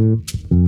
Mm-hmm.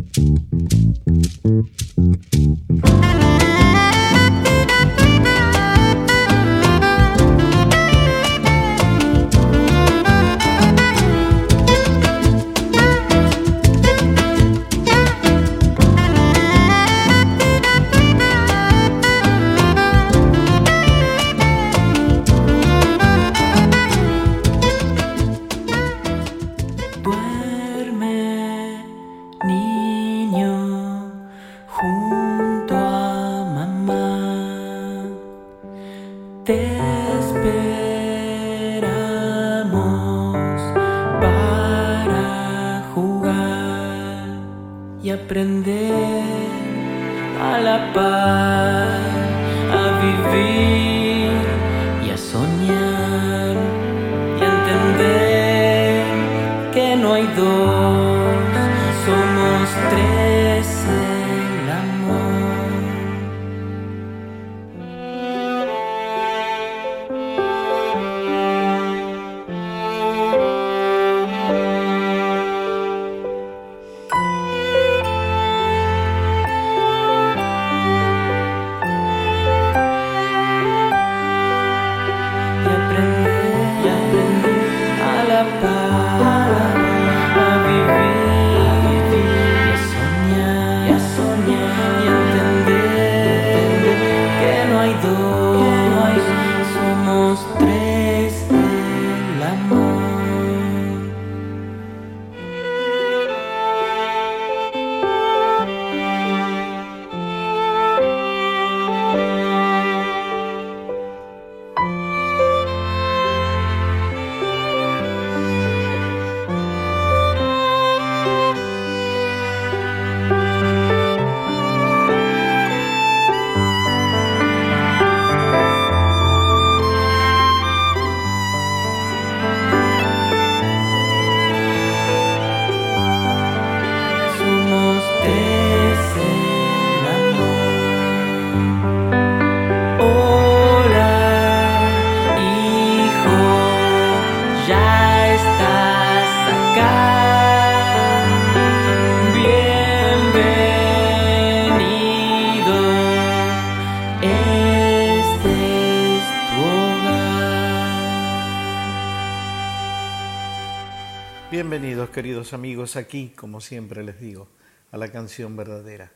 Amigos, aquí, como siempre les digo, a la canción verdadera.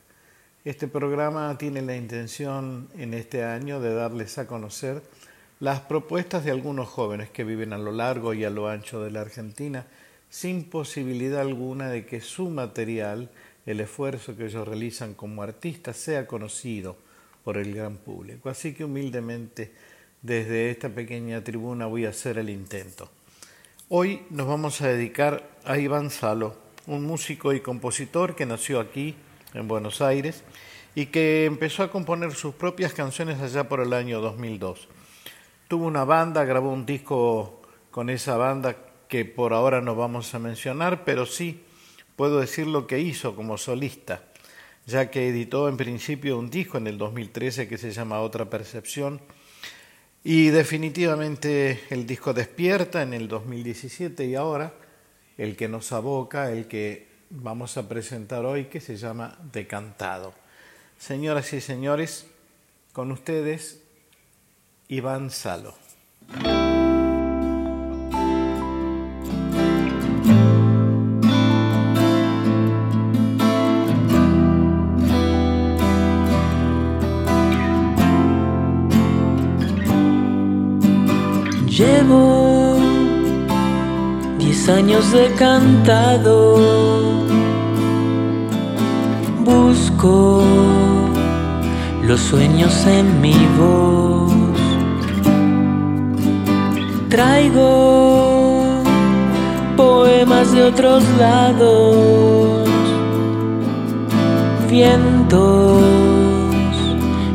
Este programa tiene la intención en este año de darles a conocer las propuestas de algunos jóvenes que viven a lo largo y a lo ancho de la Argentina sin posibilidad alguna de que su material, el esfuerzo que ellos realizan como artistas, sea conocido por el gran público. Así que humildemente desde esta pequeña tribuna voy a hacer el intento. Hoy nos vamos a dedicar a Iván Salo, un músico y compositor que nació aquí, en Buenos Aires, y que empezó a componer sus propias canciones allá por el año 2002. Tuvo una banda, grabó un disco con esa banda que por ahora no vamos a mencionar, pero sí puedo decir lo que hizo como solista, ya que editó en principio un disco en el 2013 que se llama Otra Percepción, y definitivamente el disco despierta en el 2017 y ahora el que nos aboca, el que vamos a presentar hoy, que se llama Decantado. Señoras y señores, con ustedes Iván Salo. Llevo años de cantado, busco los sueños en mi voz, traigo poemas de otros lados, vientos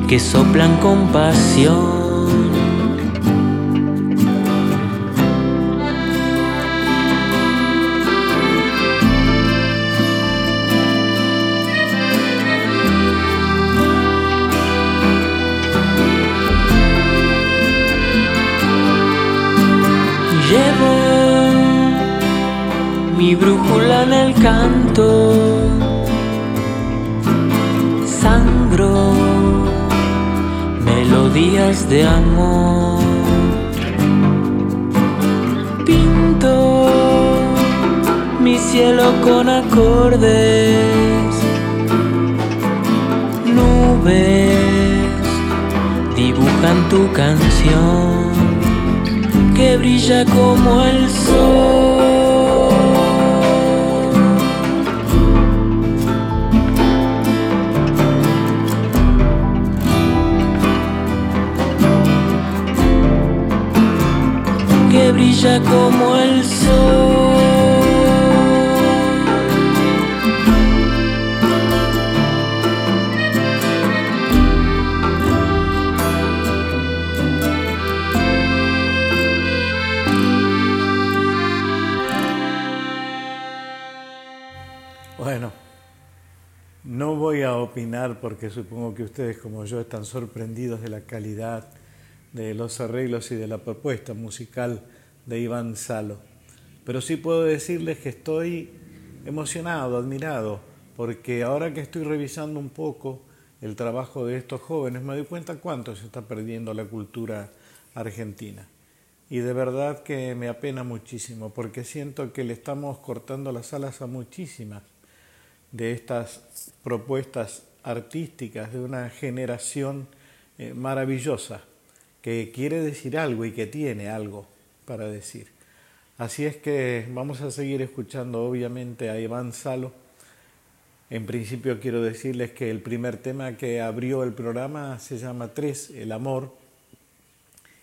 que soplan con pasión canto, sangro, melodías de amor. Pinto mi cielo con acordes, nubes dibujan tu canción que brilla como el sol. Brilla como el sol. opinar porque supongo que ustedes como yo están sorprendidos de la calidad de los arreglos y de la propuesta musical de Iván Salo. Pero sí puedo decirles que estoy emocionado, admirado, porque ahora que estoy revisando un poco el trabajo de estos jóvenes, me doy cuenta cuánto se está perdiendo la cultura argentina. Y de verdad que me apena muchísimo, porque siento que le estamos cortando las alas a muchísimas de estas propuestas artísticas de una generación eh, maravillosa que quiere decir algo y que tiene algo para decir. Así es que vamos a seguir escuchando obviamente a Iván Salo. En principio quiero decirles que el primer tema que abrió el programa se llama Tres, el amor,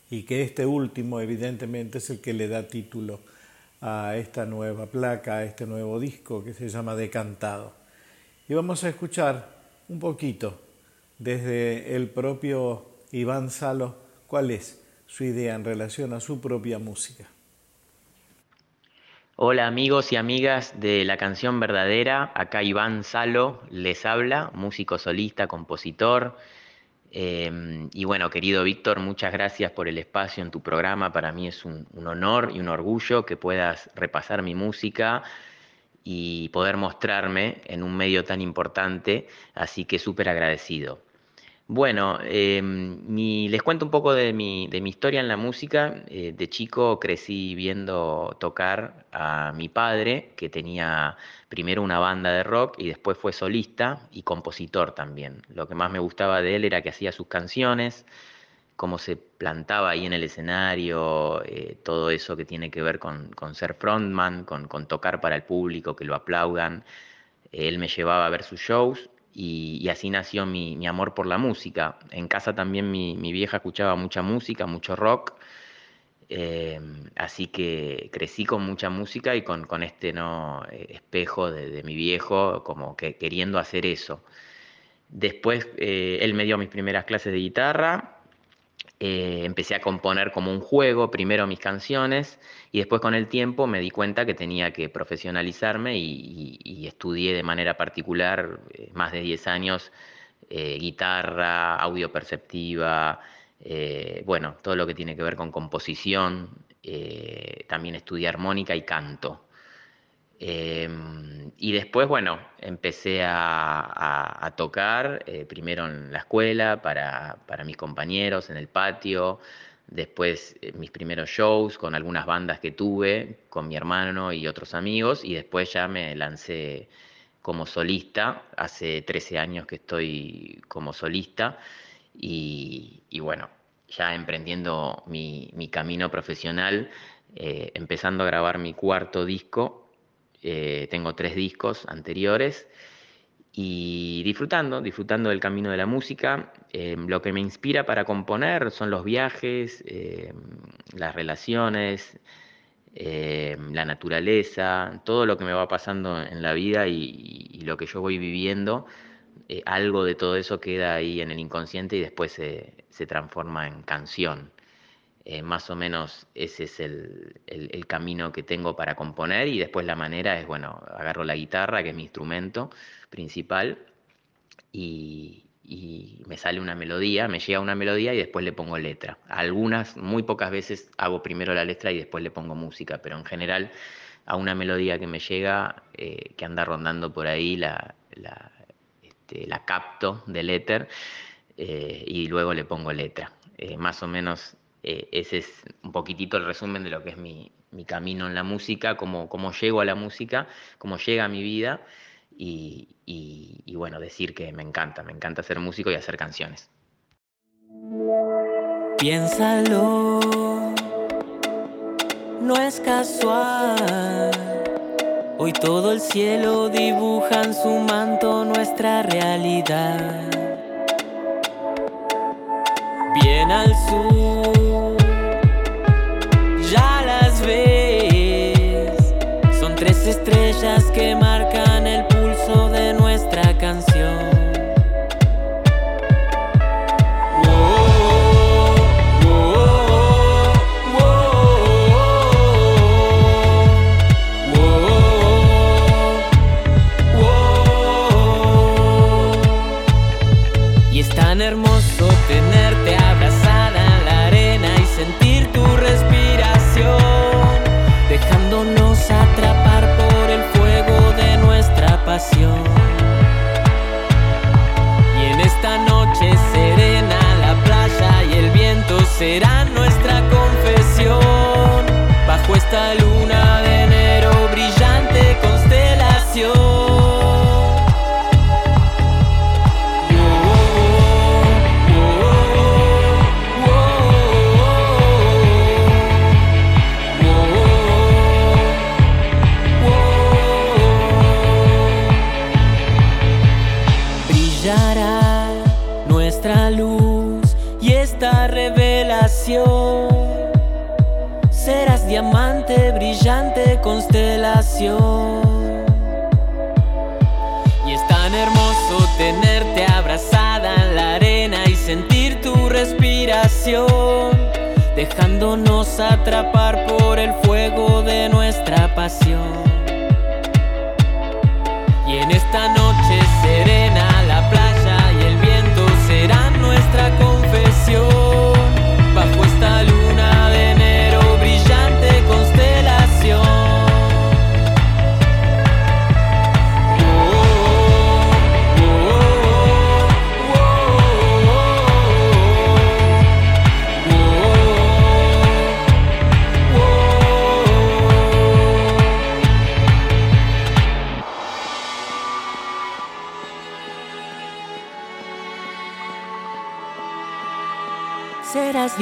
y que este último evidentemente es el que le da título a esta nueva placa, a este nuevo disco que se llama Decantado. Y vamos a escuchar un poquito desde el propio Iván Salo cuál es su idea en relación a su propia música. Hola amigos y amigas de la canción verdadera, acá Iván Salo les habla, músico solista, compositor. Em, y bueno, querido Víctor, muchas gracias por el espacio en tu programa. Para mí es un honor y un orgullo que puedas repasar mi música y poder mostrarme en un medio tan importante, así que súper agradecido. Bueno, em, les cuento un poco de mi, de mi historia en la música. Eh, de chico crecí viendo tocar a mi padre, que tenía primero una banda de rock y después fue solista y compositor también. Lo que más me gustaba de él era que hacía sus canciones, cómo se plantaba ahí en el escenario, eh, todo eso que tiene que ver con, ser frontman, con, tocar para el público, que lo aplaudan. Él me llevaba a ver sus shows y, así nació mi, amor por la música. En casa también mi, vieja escuchaba mucha música, mucho rock. Eh, así que crecí con mucha música y con, este ¿no? Eh, espejo de, mi viejo, como que queriendo hacer eso. Después él me dio mis primeras clases de guitarra eh, empecé a componer como un juego, primero mis canciones, y después con el tiempo me di cuenta que tenía que profesionalizarme y, estudié de manera particular eh, más de 10 años eh, guitarra, audio perceptiva, bueno, todo lo que tiene que ver con composición, también estudié armónica y canto. Em, y después, bueno, empecé a, tocar, eh, primero en la escuela, para, mis compañeros, en el patio, después eh, mis primeros shows con algunas bandas que tuve, con mi hermano y otros amigos, y después ya me lancé como solista, hace 13 años que estoy como solista, y, bueno, ya emprendiendo mi, camino profesional, eh, empezando a grabar mi cuarto disco eh, tengo tres discos anteriores y disfrutando, disfrutando del camino de la música. Eh, lo que me inspira para componer son los viajes, eh, las relaciones, la naturaleza, todo lo que me va pasando en la vida y, lo que yo voy viviendo. algo de todo eso queda ahí en el inconsciente y después se transforma en canción. Eh, más o menos ese es el, camino que tengo para componer y después la manera es, bueno, agarro la guitarra, que es mi instrumento principal, y, me sale una melodía, me llega una melodía y después le pongo letra. Algunas, muy pocas veces hago primero la letra y después le pongo música, pero en general a una melodía que me llega, eh, que anda rondando por ahí, la, la, este, capto del éter eh, y luego le pongo letra. más o menos ese es un poquitito el resumen de lo que es mi, camino en la música, cómo, cómo llego a la música, cómo llega a mi vida y, bueno, decir que me encanta, me encanta ser músico y hacer canciones. Piénsalo, no es casual. Hoy todo el cielo dibuja en su manto nuestra realidad. Bien al sur, estrellas que Y es tan hermoso tenerte abrazada en la arena y sentir tu respiración, dejándonos atrapar por el fuego de nuestra pasión.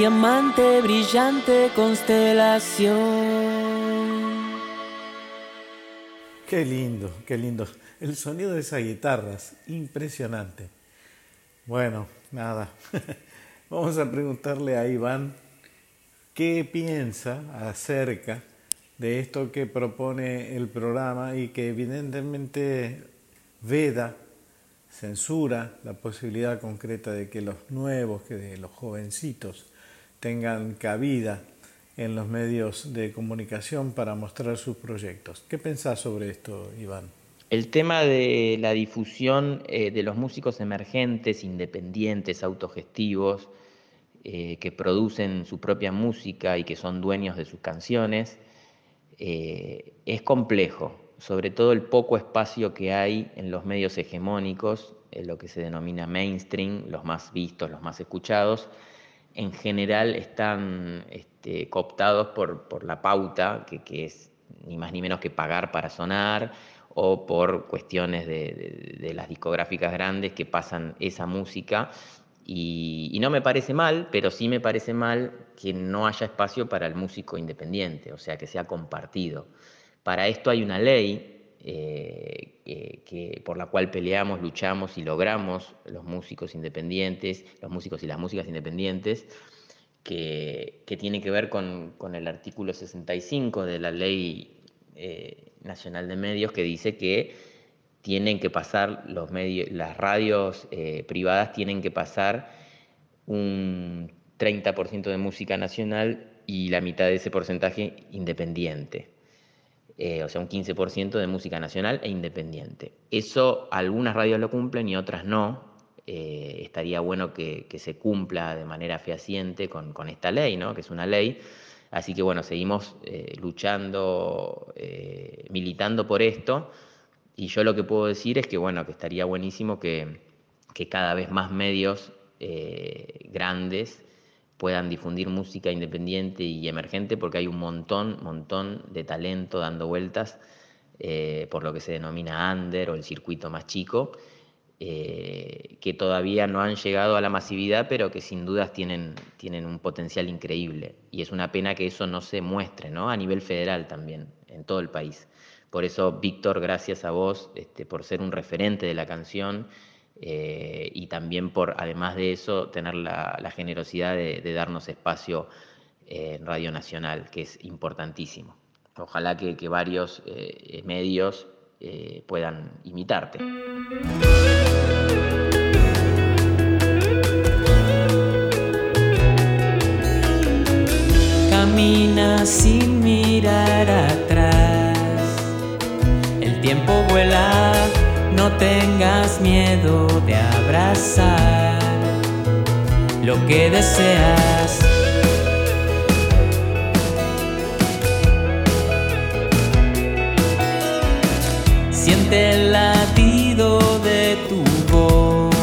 Diamante, brillante constelación. Qué lindo, qué lindo. El sonido de esas guitarras, impresionante. Bueno, nada. Vamos a preguntarle a Iván qué piensa acerca de esto que propone el programa y que evidentemente veda, censura la posibilidad concreta de que los nuevos, que de los jovencitos tengan cabida en los medios de comunicación para mostrar sus proyectos. ¿Qué pensás sobre esto, Iván? El tema de la difusión eh, de los músicos emergentes, independientes, autogestivos, eh, que producen su propia música y que son dueños de sus canciones, eh, es complejo, sobre todo el poco espacio que hay en los medios hegemónicos, en lo que se denomina mainstream, los más vistos, los más escuchados, en general están este, cooptados por, la pauta, que, es ni más ni menos que pagar para sonar, o por cuestiones de, las discográficas grandes que pasan esa música. Y, y, no me parece mal, pero sí me parece mal que no haya espacio para el músico independiente, o sea, que sea compartido. Para esto hay una ley eh, que, por la cual peleamos, luchamos y logramos los músicos independientes, los músicos y las músicas independientes, que, tiene que ver con, el artículo 65 de la Ley eh, Nacional de Medios, que dice que tienen que pasar los medios, las radios eh, privadas tienen que pasar un 30% de música nacional y la mitad de ese porcentaje independiente. Eh, o sea, un 15% de música nacional e independiente. Eso algunas radios lo cumplen y otras no. Eh, estaría bueno que, se cumpla de manera fehaciente con, esta ley, ¿no? que es una ley. Así que bueno, seguimos eh, luchando, militando por esto. Y yo lo que puedo decir es que bueno, que estaría buenísimo que, que cada vez más medios grandes puedan difundir música independiente y emergente porque hay un montón, montón de talento dando vueltas eh, por lo que se denomina under o el circuito más chico, eh, que todavía no han llegado a la masividad, pero que sin dudas tienen, tienen un potencial increíble. Y es una pena que eso no se muestre, ¿no? A nivel federal también, en todo el país. Por eso, Víctor, gracias a vos este, por ser un referente de la canción eh, y también por, además de eso, tener la, generosidad de, darnos espacio en Radio Nacional, que es importantísimo. Ojalá que, varios eh, medios eh, puedan imitarte. Camina sin mirar atrás, el tiempo vuela, no tengas miedo de abrazar lo que deseas Siente el latido de tu voz.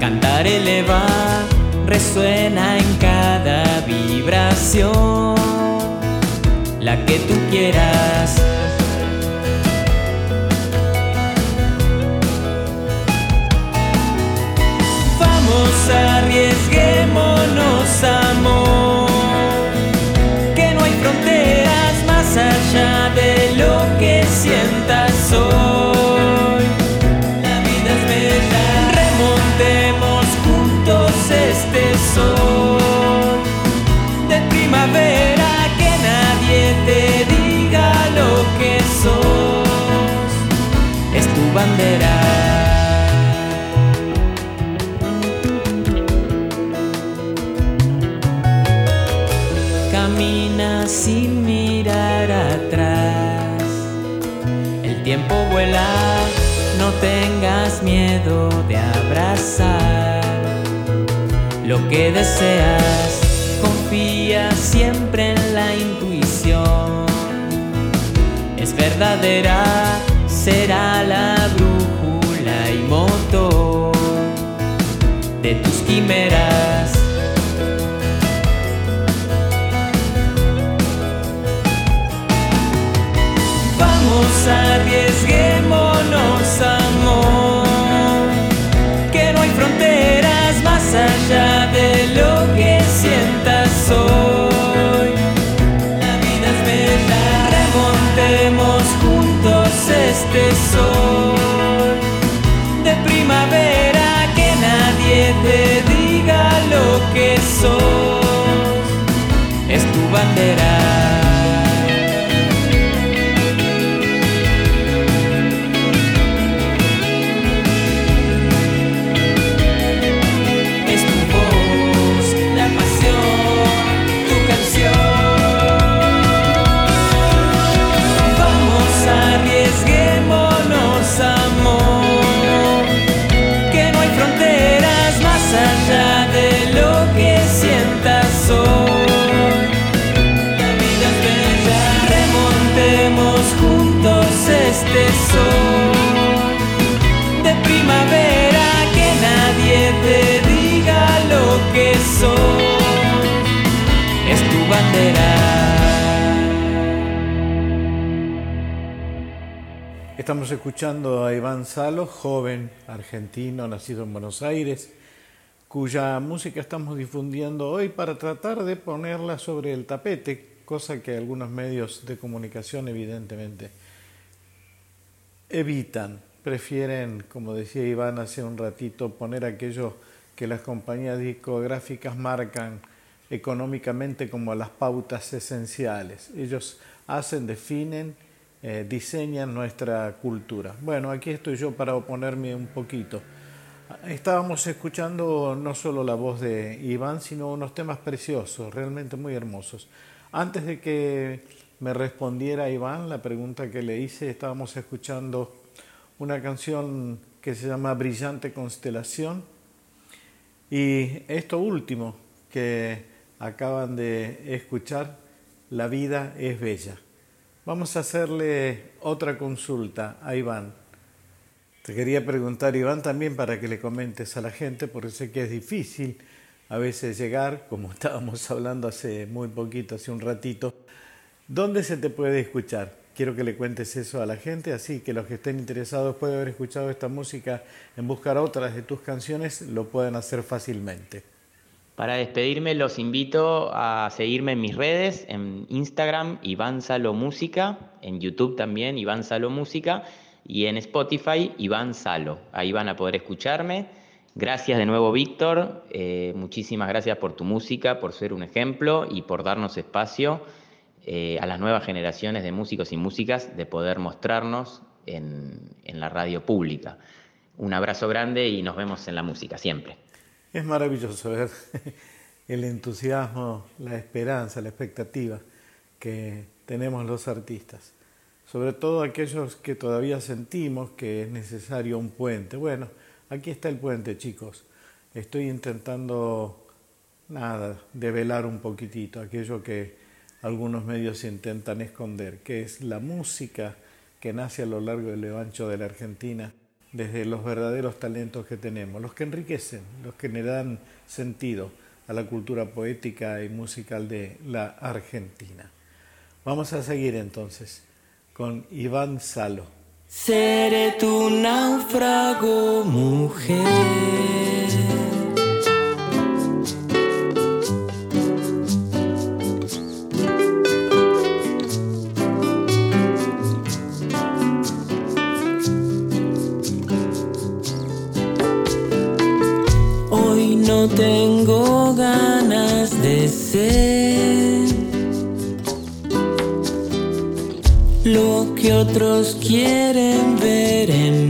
Cantar eleva, resuena en cada vibración. La que tú quieras. Sin mirar atrás tiempo vuela, no tengas miedo de abrazar lo que deseas, confía siempre en la intuición. Es verdadera, será la brújula y motor de tus quimeras. Este sol de primavera. Que nadie te diga lo que sos. Es tu bandera. Estamos escuchando a Iván Salo, joven argentino, nacido en Buenos Aires, cuya música estamos difundiendo hoy para tratar de ponerla sobre el tapete, cosa que algunos medios de comunicación evidentemente evitan, prefieren, como decía Iván hace un ratito, poner aquello que las compañías discográficas marcan económicamente como las pautas esenciales. Ellos hacen, definen, eh, diseñan nuestra cultura. Bueno, aquí estoy yo para oponerme un poquito. Estábamos escuchando no solo la voz de Iván, sino unos temas preciosos, realmente muy hermosos. Antes de que me respondiera Iván la pregunta que le hice. Estábamos escuchando una canción que se llama Brillante Constelación y esto último que acaban de escuchar, La vida es bella. Vamos a hacerle otra consulta a Iván. Te quería preguntar, Iván, también para que le comentes a la gente, porque sé que es difícil a veces llegar, como estábamos hablando hace muy poquito, hace un ratito. ¿Dónde se te puede escuchar? Quiero que le cuentes eso a la gente, así que los que estén interesados pueden haber escuchado esta música en buscar otras de tus canciones, lo pueden hacer fácilmente. Para despedirme los invito a seguirme en mis redes, en Instagram, Iván Salo Música, en YouTube también, Iván Salo Música, y en Spotify, Iván Salo. Ahí van a poder escucharme. Gracias de nuevo, Víctor. Eh, muchísimas gracias por tu música, por ser un ejemplo y por darnos espacio eh, a las nuevas generaciones de músicos y músicas de poder mostrarnos en, en la radio pública. Un abrazo grande y nos vemos en la música siempre. Es maravilloso ver el entusiasmo, la esperanza, la expectativa que tenemos los artistas. Sobre todo aquellos que todavía sentimos que es necesario un puente. Bueno, aquí está el puente, chicos. Estoy intentando, nada, develar un poquitito aquello que algunos medios intentan esconder, que es la música que nace a lo largo del ancho de la Argentina desde los verdaderos talentos que tenemos, los que enriquecen, los que le dan sentido a la cultura poética y musical de la Argentina. Vamos a seguir entonces con Iván Salo. Seré tu náufrago, mujer. Otros quieren ver en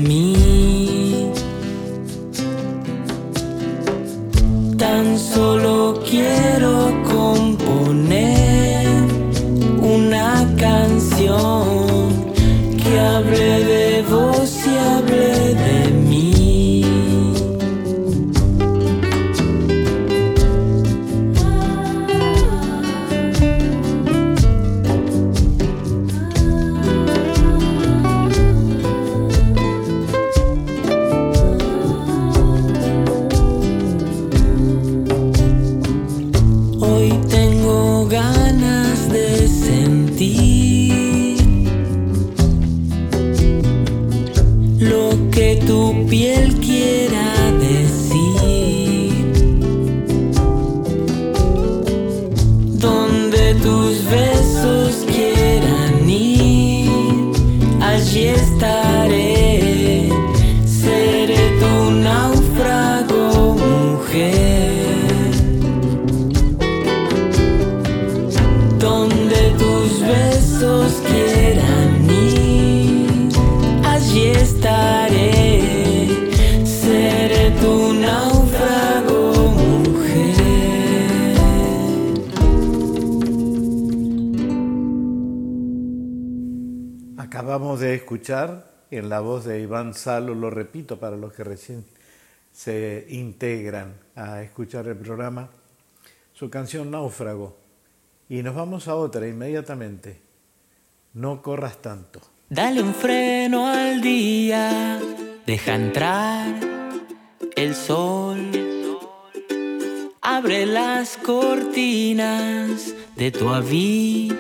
escuchar en la voz de Iván Salo, lo repito para los que recién se integran a escuchar el programa, su canción Náufrago. Y nos vamos a otra inmediatamente. No corras tanto. Dale un freno al día, deja entrar el sol. Abre las cortinas de tu habitación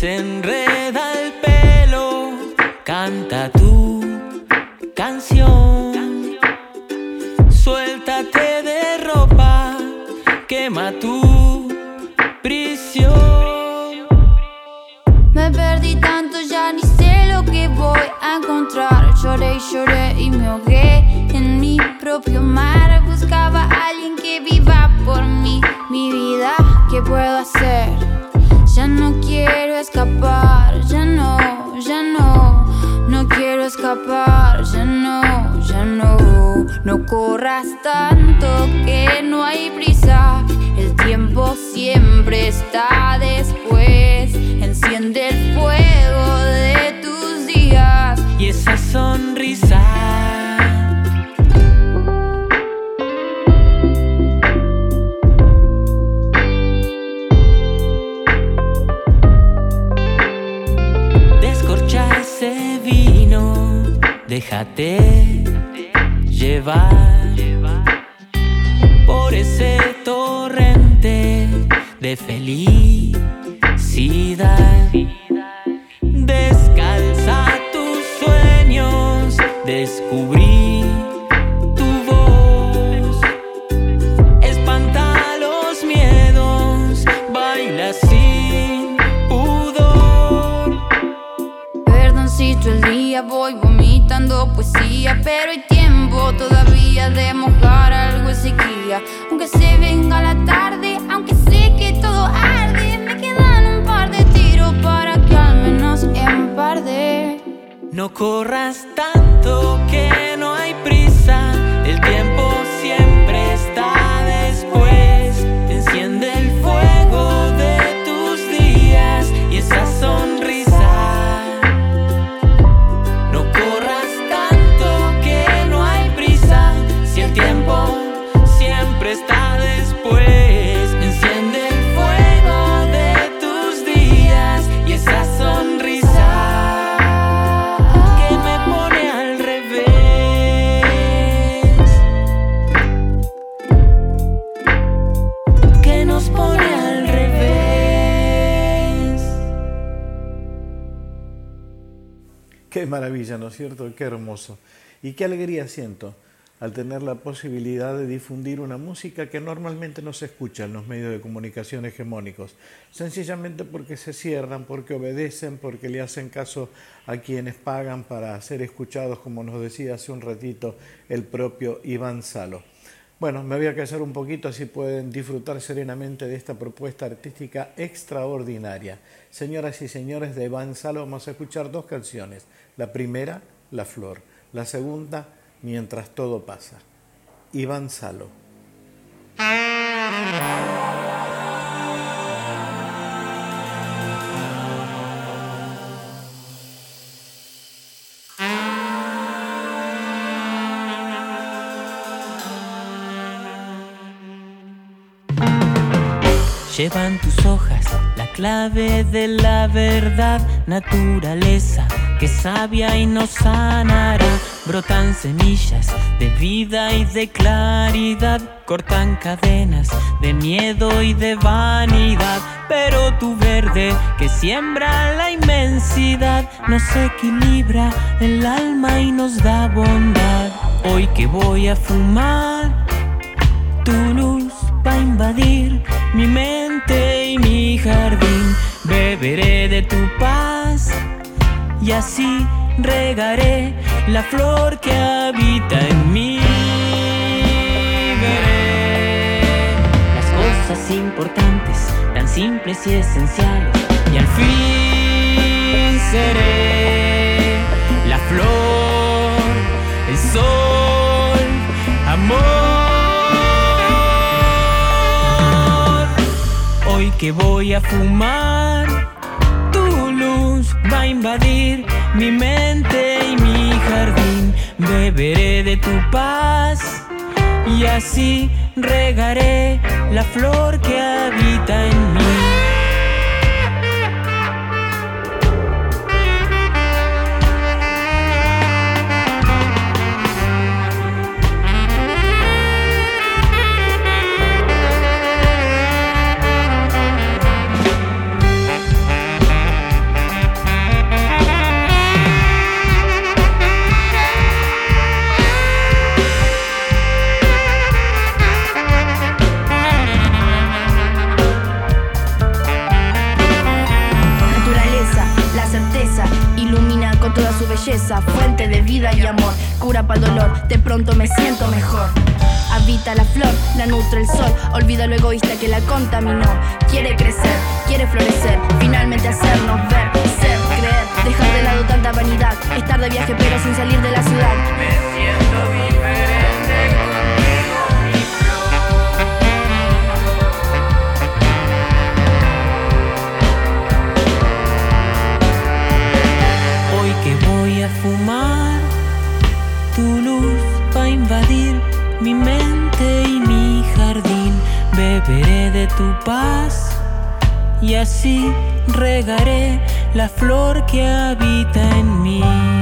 Desenreda el pelo, canta tu canción. Suéltate de ropa, quema tu prisión. Me perdí tanto, ya ni sé lo que voy a encontrar. Lloré y lloré y me ahogué en mi propio mar. Buscaba alguien que viva por mí, mi vida, ¿qué puedo hacer? Ya no quiero escapar, ya no, ya no, no quiero escapar, ya no, ya no. No corras tanto que no hay prisa, el tiempo siempre está después. Enciende el fuego de tus días y esa sonrisa Déjate llevar por ese torrente de felicidad. Descalza tus sueños, descubrir. Pero hay tiempo todavía de mojar algo de sequía. Aunque se venga la tarde, aunque sé que todo arde, me quedan un par de tiros para que al menos emparde. No corras tanto es cierto? Qué hermoso. Y qué alegría siento al tener la posibilidad de difundir una música que normalmente no se escucha en los medios de comunicación hegemónicos, sencillamente porque se cierran, porque obedecen, porque le hacen caso a quienes pagan para ser escuchados, como nos decía hace un ratito el propio Iván Salo. Bueno, me voy a callar un poquito así pueden disfrutar serenamente de esta propuesta artística extraordinaria. Señoras y señores de Iván Salo, vamos a escuchar dos canciones. La primera, La Flor. La segunda, Mientras todo pasa. Iván Salo. Llevan tus hojas la clave de la verdad, naturaleza que sabia y nos sanará. Brotan semillas de vida y de claridad, cortan cadenas de miedo y de vanidad. Pero tu verde que siembra la inmensidad nos equilibra el alma y nos da bondad. Hoy que voy a fumar tu luz va a invadir mi mente y mi jardín. Beberé de tu paz y así regaré la flor que habita en mí. Veré las cosas importantes, tan simples y esenciales, y al fin seré la flor, el sol, amor. Hoy que voy a fumar, va a invadir mi mente y mi jardín. Beberé de tu paz y así regaré la flor que habita en mí. Fuente de vida y amor, cura para el dolor, de pronto me siento mejor. Habita la flor, la nutre el sol, olvida lo egoísta que la contaminó. Quiere crecer, quiere florecer, finalmente hacernos ver, ser, creer, dejar de lado tanta vanidad, estar de viaje pero sin salir de la ciudad. Me siento diferente tu luz va a invadir mi mente y mi jardín. Beberé de tu paz y así regaré la flor que habita en mí.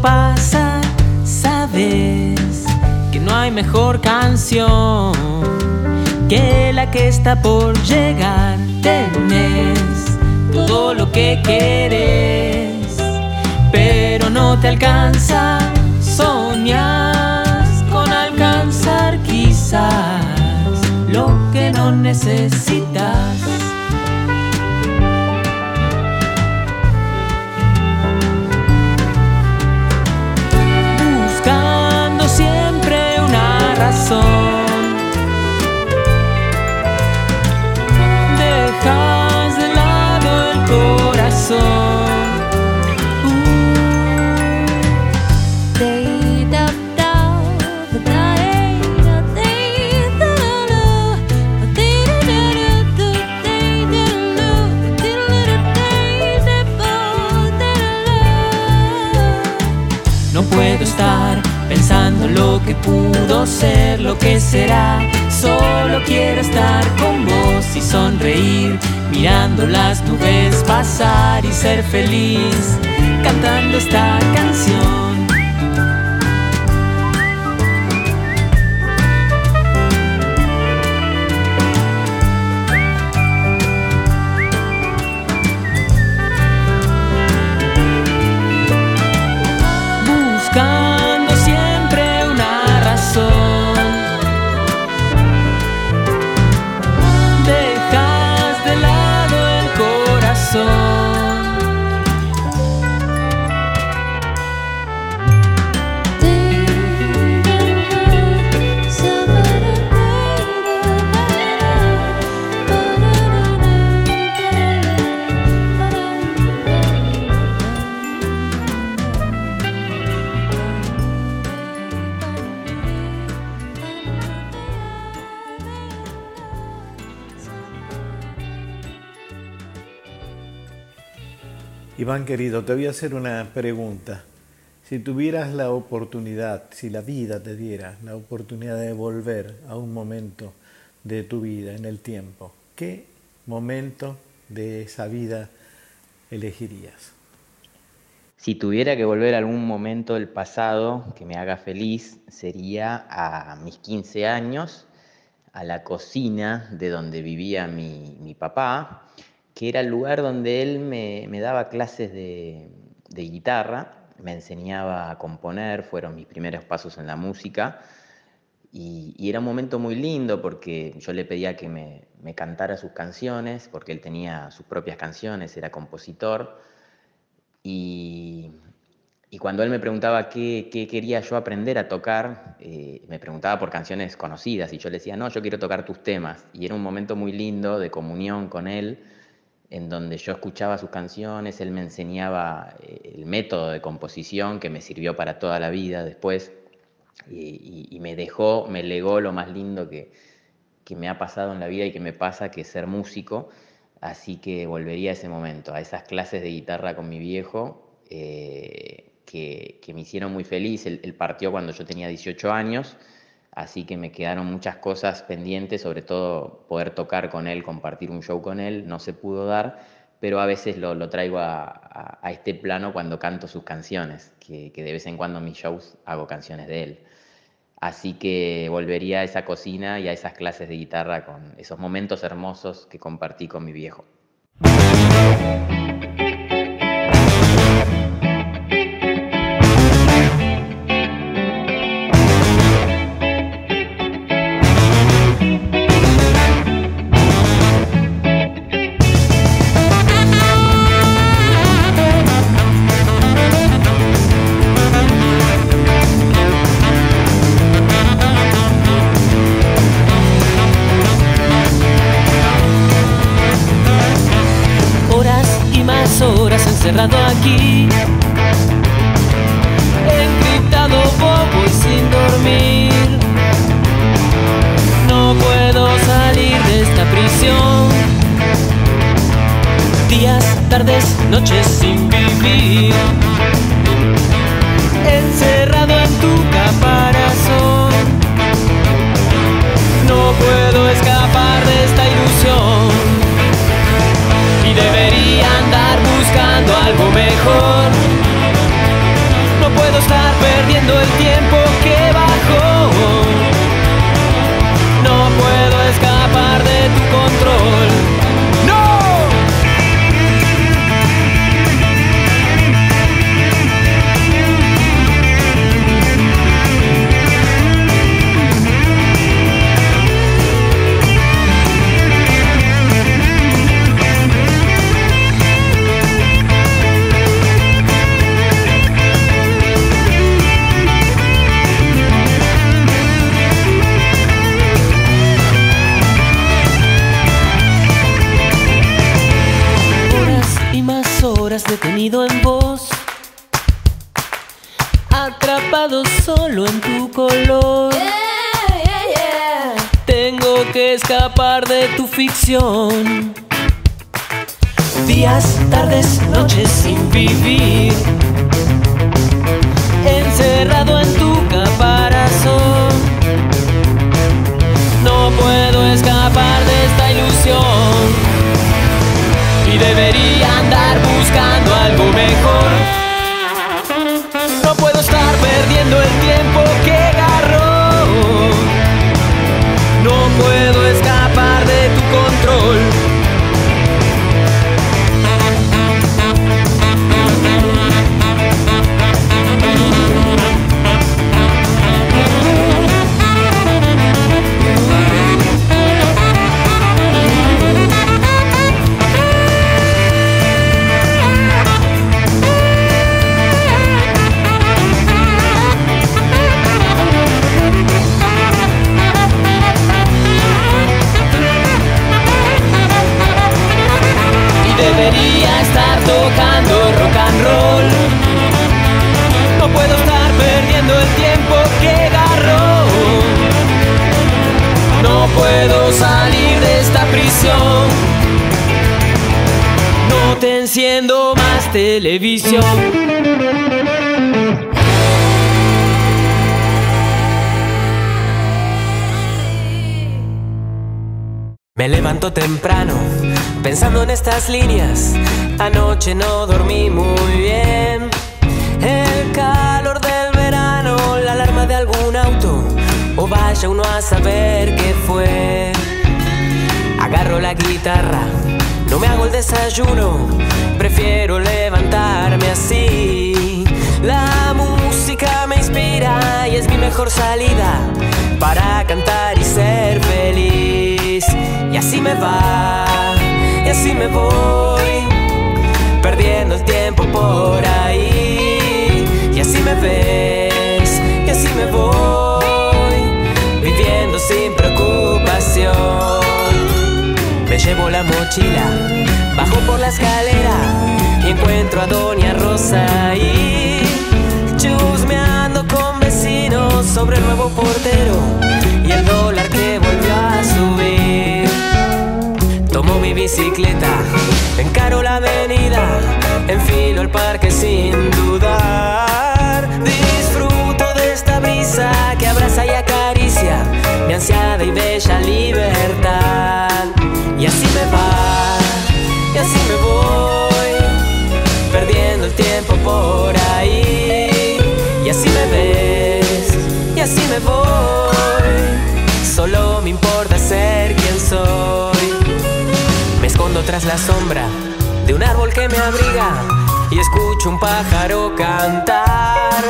Pasa, sabes que no hay mejor canción que la que está por llegar. Tenés todo lo que quieres, pero no te alcanza. Soñas con alcanzar quizás lo que no necesitas. Ser, lo que será. Solo quiero estar con vos y sonreír, mirando las nubes pasar y ser feliz, cantando esta canción. Iván querido, te voy a hacer una pregunta. Si tuvieras la oportunidad, si la vida te diera la oportunidad de volver a un momento de tu vida en el tiempo, ¿qué momento de esa vida elegirías? Si tuviera que volver a algún momento del pasado que me haga feliz, sería a mis 15 años, a la cocina de donde vivía mi, mi papá, que era el lugar donde él me, daba clases de, guitarra, me enseñaba a componer, fueron mis primeros pasos en la música. Y, era un momento muy lindo porque yo le pedía que me, cantara sus canciones, porque él tenía sus propias canciones, era compositor. Y, cuando él me preguntaba qué, quería yo aprender a tocar, eh, me preguntaba por canciones conocidas y yo le decía, no, yo quiero tocar tus temas. Y era un momento muy lindo de comunión con él en donde yo escuchaba sus canciones, él me enseñaba eh, el método de composición que me sirvió para toda la vida después y, me dejó, me legó lo más lindo que, me ha pasado en la vida y que me pasa, que es ser músico. Así que volvería a ese momento, a esas clases de guitarra con mi viejo, eh, que, me hicieron muy feliz. él partió cuando yo tenía 18 años así que me quedaron muchas cosas pendientes, sobre todo poder tocar con él, compartir un show con él, no se pudo dar, pero a veces lo, traigo a, este plano cuando canto sus canciones, que, que de vez en cuando en mis shows hago canciones de él. Así que volvería a esa cocina y a esas clases de guitarra con esos momentos hermosos que compartí con mi viejo. De tu ficción. Días, tardes, noches sin vivir. Encerrado en tu caparazón. No puedo escapar de esta ilusión y debería andar buscando algo mejor. No puedo estar perdiendo el tiempo que agarró. No puedo puedo estar perdiendo el tiempo que agarró. No puedo salir de esta prisión. No te enciendo más televisión. Me levanto temprano pensando en estas líneas. Anoche no dormí muy bien. El calor del verano, la alarma de algún auto. O vaya uno a saber qué fue. Agarro la guitarra, no me hago el desayuno. Prefiero levantarme así. La música me inspira y es mi mejor salida para cantar y ser feliz. Y así me va, y así me voy, perdiendo el tiempo por ahí. Y así me ves, y así me voy, viviendo sin preocupación. Me llevo la mochila, bajo por la escalera y encuentro a Doña Rosa ahí, chusmeando con vecinos sobre el nuevo portero y el dólar que volvió a subir. Tomo mi bicicleta, encaro la avenida, enfilo el parque sin dudar. Disfruto de esta brisa que abraza y acaricia mi ansiada y bella libertad. Y así me va, y así me voy, perdiendo el tiempo por ahí. Y así me ves, y así me voy, solo me importa ser quien soy escondo tras la sombra de un árbol que me abriga y escucho un pájaro cantar.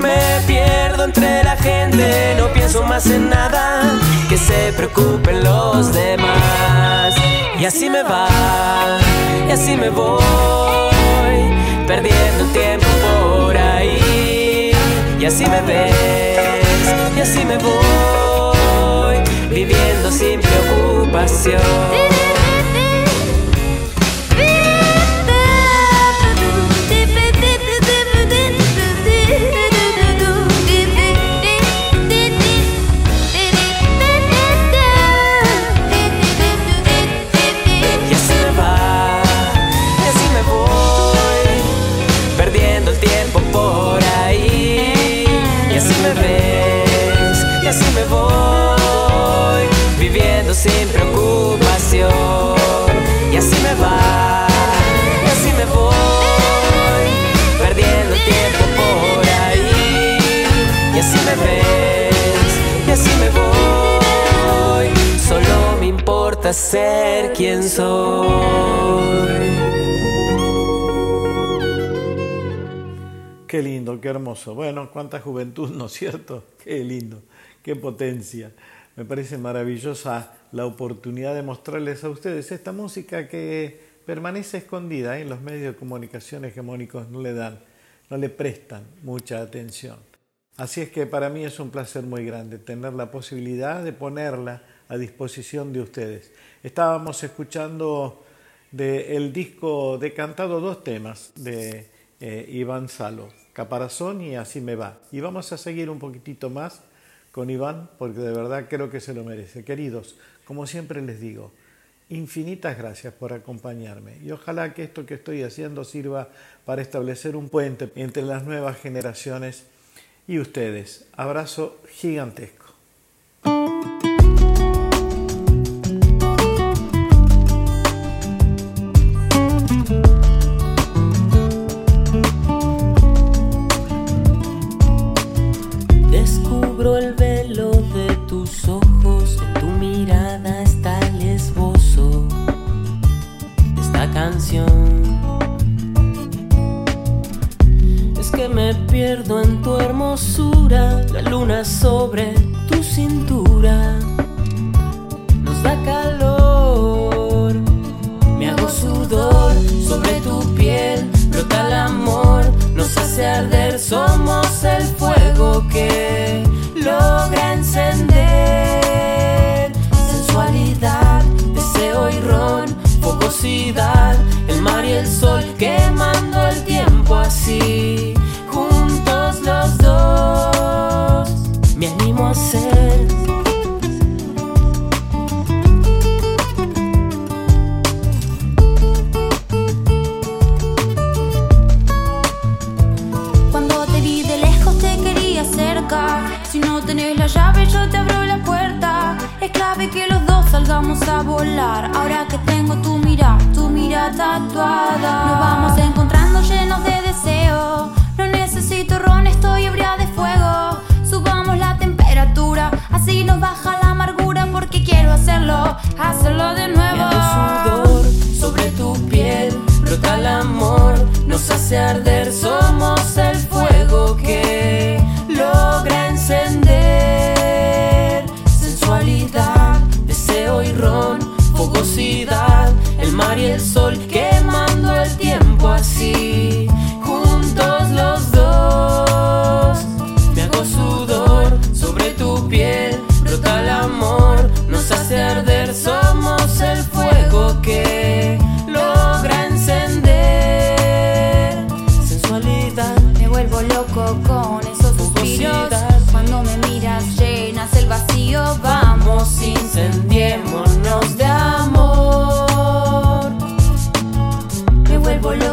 Me pierdo entre la gente, no pienso más en nada, que se preocupen los demás. Y así me va, y así me voy, perdiendo tiempo por ahí. Y así me ves, y así me voy, viviendo sin preocupación. Gusta ser quien soy. Qué lindo, qué hermoso. Bueno, cuánta juventud, ¿no es cierto? Qué lindo, qué potencia. Me parece maravillosa la oportunidad de mostrarles a ustedes esta música que permanece escondida en los medios de comunicación hegemónicos, no le dan, no le prestan mucha atención. Así es que para mí es un placer muy grande tener la posibilidad de ponerla a disposición de ustedes. Estábamos escuchando del disco de cantado dos temas de eh, Iván Salo, Caparazón y Así me va. Y vamos a seguir un poquitito más con Iván porque de verdad creo que se lo merece. Queridos, como siempre les digo, infinitas gracias por acompañarme y ojalá que esto que estoy haciendo sirva para establecer un puente entre las nuevas generaciones y ustedes. Abrazo gigantesco. Es clave que los dos salgamos a volar. Ahora que tengo tu mirada, tu mirada tatuada. Nos vamos encontrando llenos de deseo. No necesito ron, estoy ebria de fuego. Subamos la temperatura, así nos baja la amargura. Porque quiero hacerlo, hacerlo de nuevo. sudor sobre tu piel, brota el amor, nos hace arder. Somos el fuego que. mar y el sol que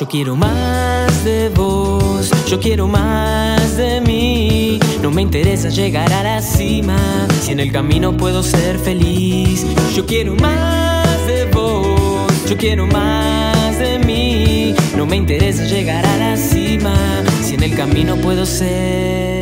Yo quiero más de vos, yo quiero más de mí. No me interesa llegar a la cima, si en el camino puedo ser feliz. Yo quiero más de vos, yo quiero más de mí. No me interesa llegar a la cima, si en el camino puedo ser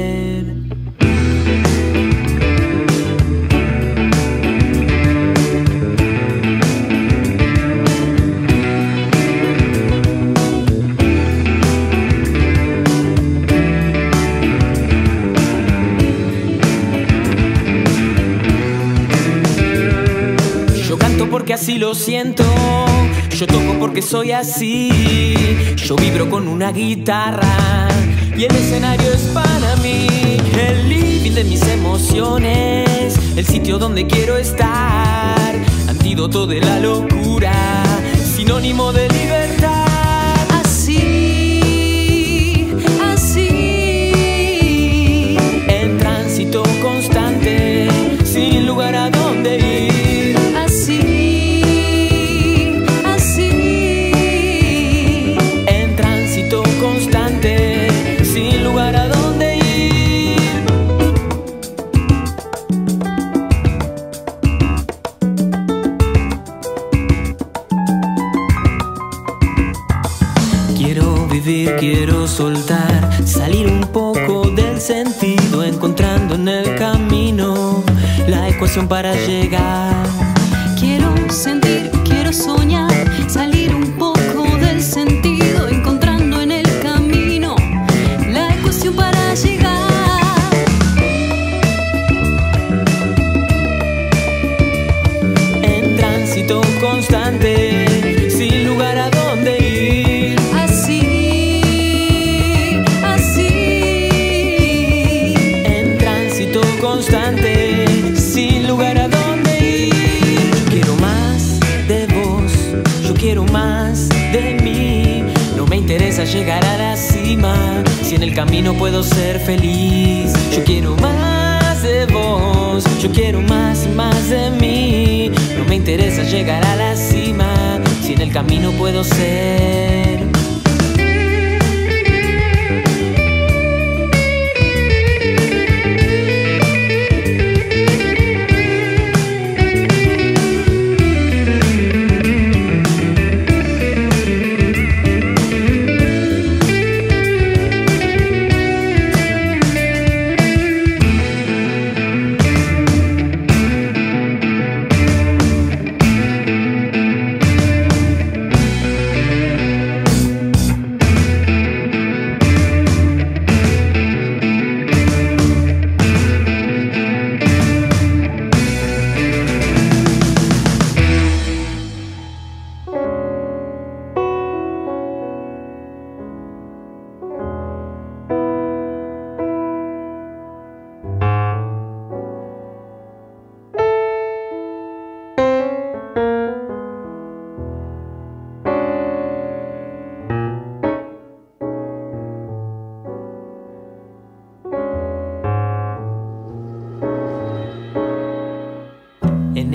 así lo siento. Yo toco porque soy así. Yo vibro con una guitarra y el escenario es para mí. El living de mis emociones, el sitio donde quiero estar. Antídoto de la locura, sinónimo de libertad. La ecuación para llegar.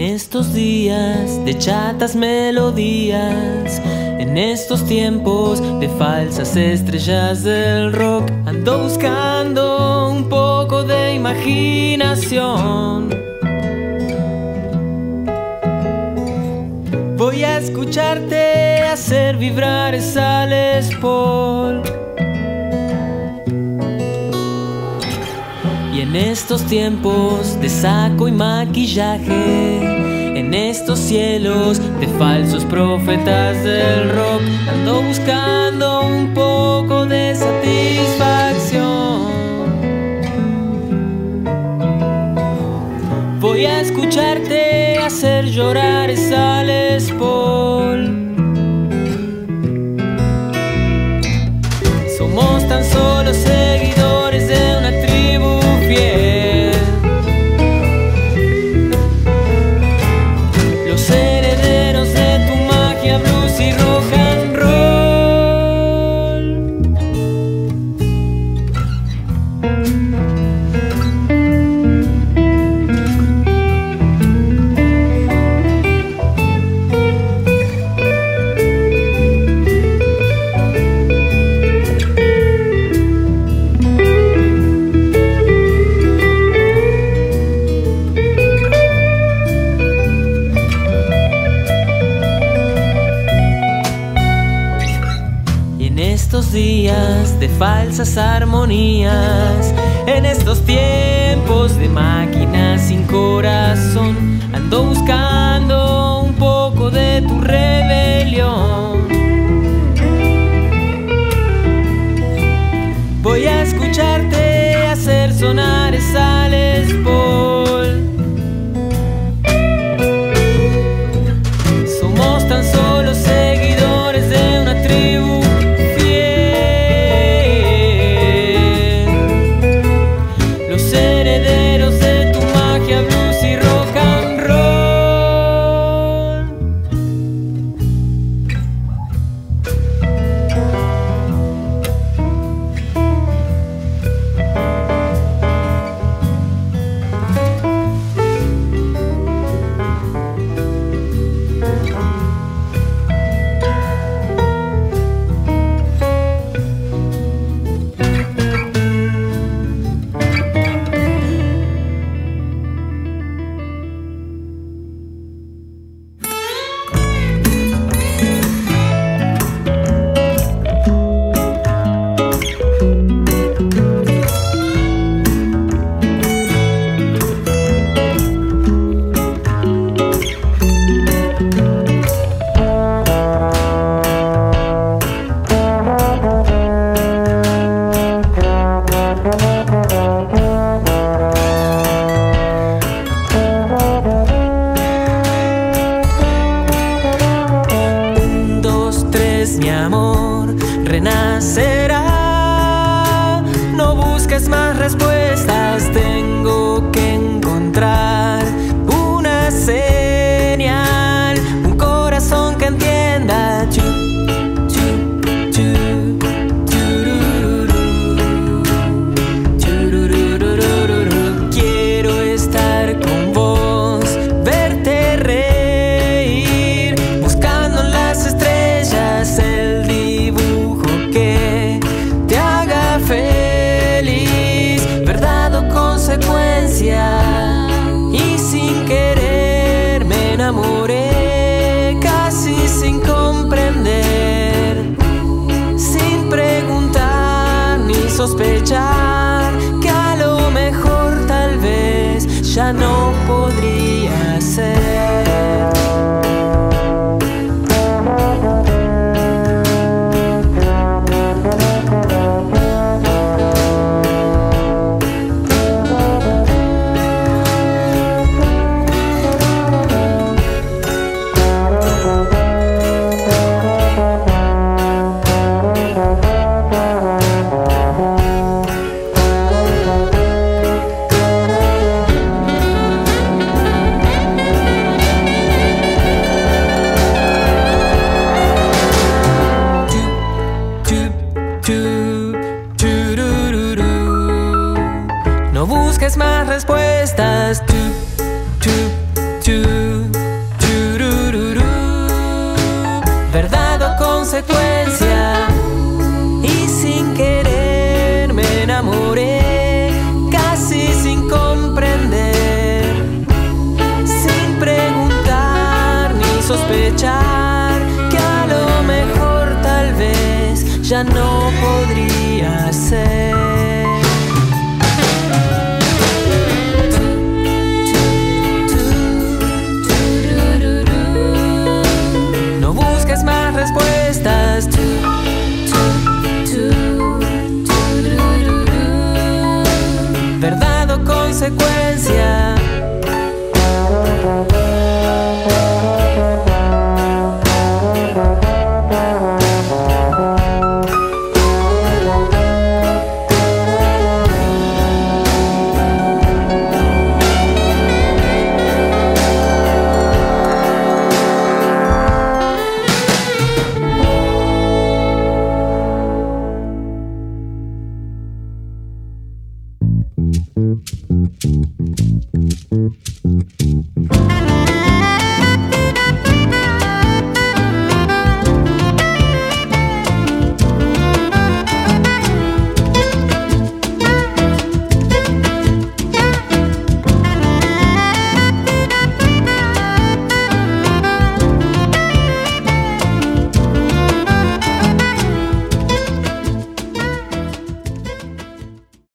Estos días de chatas melodías, en estos tiempos de falsas estrellas del rock, ando buscando un poco de imaginación. Voy a escucharte hacer vibrar esa Les Paul. Y en estos tiempos de saco y maquillaje en estos cielos de falsos profetas del rock. Ando buscando un poco de satisfacción. Voy a escucharte hacer llorar esa Les. Falsas armonías. En estos tiempos de máquinas sin corazón, ando buscando un poco de tu rebelión. Voy a escucharte hacer sonar esa respuestas. Tú, tú, tú, Verdad o consecuencia. Y sin querer me enamoré, casi sin comprender, sin preguntar ni sospechar que a lo mejor tal vez ya no podría ser.